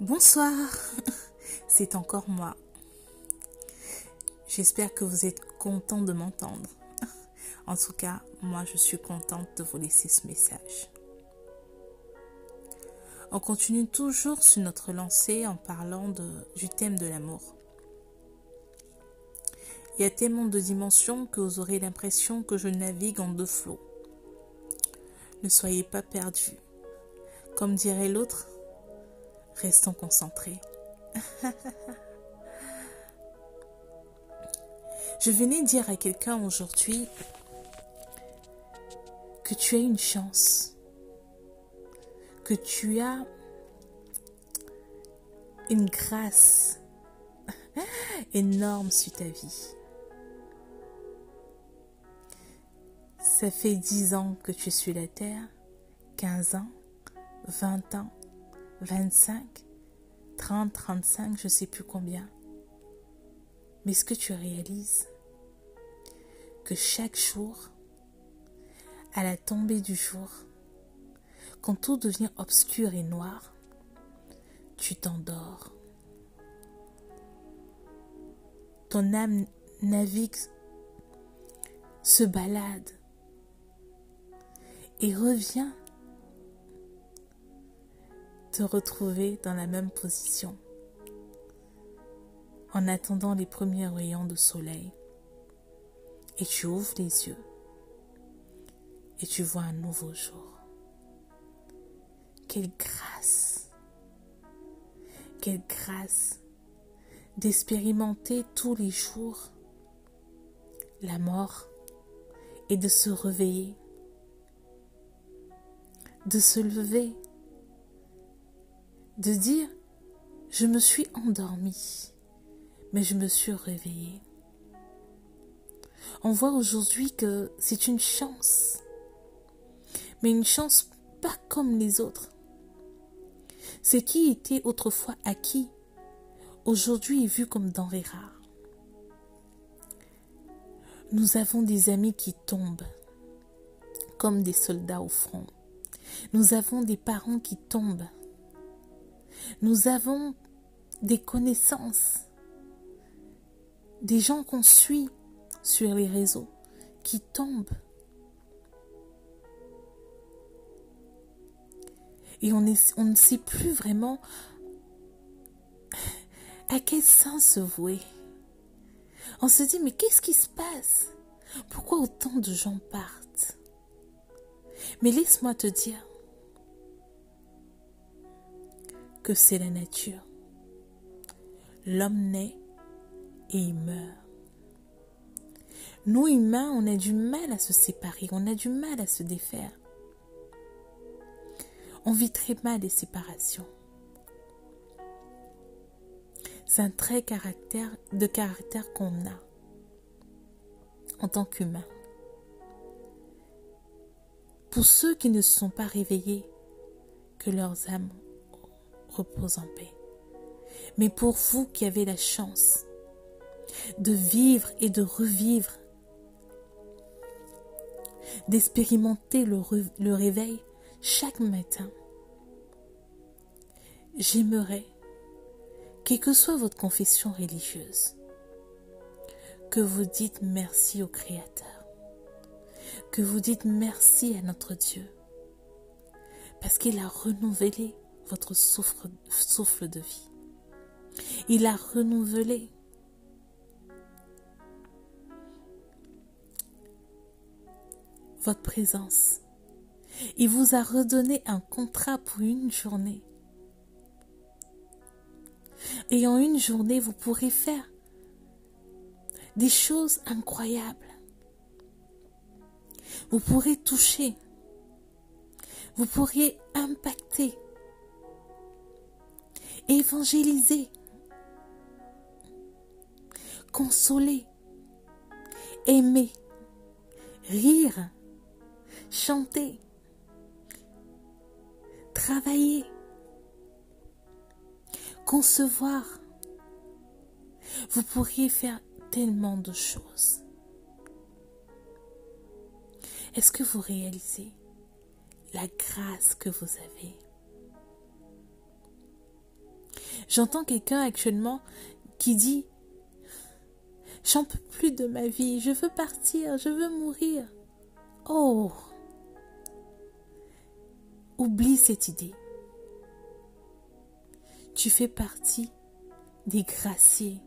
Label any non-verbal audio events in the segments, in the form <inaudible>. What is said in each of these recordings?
Bonsoir, <laughs> c'est encore moi. J'espère que vous êtes content de m'entendre. <laughs> En tout cas, moi je suis contente de vous laisser ce message. On continue toujours sur notre lancée en parlant du thème de l'amour. Il y a tellement de dimensions que vous aurez l'impression que je navigue en deux flots. Ne soyez pas perdus. Comme dirait l'autre, Restons concentrés. Je venais dire à quelqu'un aujourd'hui que tu as une chance, que tu as une grâce <laughs> énorme sur ta vie. Ça fait dix ans que tu suis la terre, 15 ans, 20 ans, 25, 30, 35, je ne sais plus combien. Mais est-ce que tu réalises que chaque jour, à la tombée du jour, quand tout devient obscur et noir, tu t'endors. Ton âme navigue, se balade et revient retrouver dans la même position en attendant les premiers rayons de soleil. Et tu ouvres les yeux et tu vois un nouveau jour. Quelle grâce, quelle grâce d'expérimenter tous les jours la mort et de se réveiller, de se lever de dire je me suis endormi, mais je me suis réveillée. On voit aujourd'hui que c'est une chance, mais une chance pas comme les autres. Ce qui était autrefois acquis, aujourd'hui est vu comme denrée rare. Nous avons des amis qui tombent comme des soldats au front. Nous avons des parents qui tombent nous avons des connaissances, des gens qu'on suit sur les réseaux qui tombent. Et on, ne sait plus vraiment à quel sens se vouer. On se dit, mais qu'est-ce qui se passe? Pourquoi autant de gens partent? Mais laisse-moi te dire, que c'est la nature. L'homme naît et il meurt. Nous, humains, on a du mal à se séparer, on a du mal à se défaire. On vit très mal les séparations. C'est un trait de caractère qu'on a en tant qu'humain. Pour ceux qui ne se sont pas réveillés, que leurs âmes repose en paix. Mais pour vous qui avez la chance de vivre et de revivre, d'expérimenter le, réveil chaque matin, j'aimerais, quelle que soit votre confession religieuse, que vous dites merci au Créateur, que vous dites merci à notre Dieu, parce qu'il a renouvelé votre souffle, de vie. Il a renouvelé votre présence. Il vous a redonné un contrat pour une journée. Et en une journée, vous pourrez faire des choses incroyables. Vous pourrez toucher. Vous pourriez impacter évangéliser, consoler, aimer, rire, chanter, travailler, concevoir. Vous pourriez faire tellement de choses. Est-ce que vous réalisez la grâce que vous avez? J'entends quelqu'un actuellement qui dit J'en peux plus de ma vie, je veux partir, je veux mourir. Oh Oublie cette idée. Tu fais partie des graciés,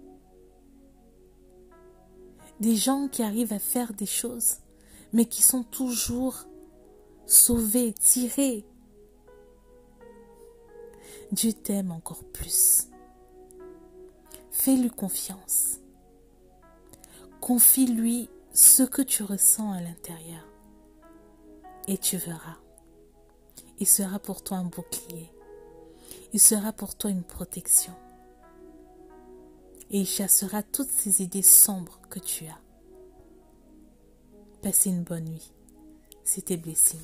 des gens qui arrivent à faire des choses, mais qui sont toujours sauvés, tirés. Dieu t'aime encore plus. Fais-lui confiance. Confie-lui ce que tu ressens à l'intérieur. Et tu verras. Il sera pour toi un bouclier. Il sera pour toi une protection. Et il chassera toutes ces idées sombres que tu as. Passez une bonne nuit. C'était Blessing.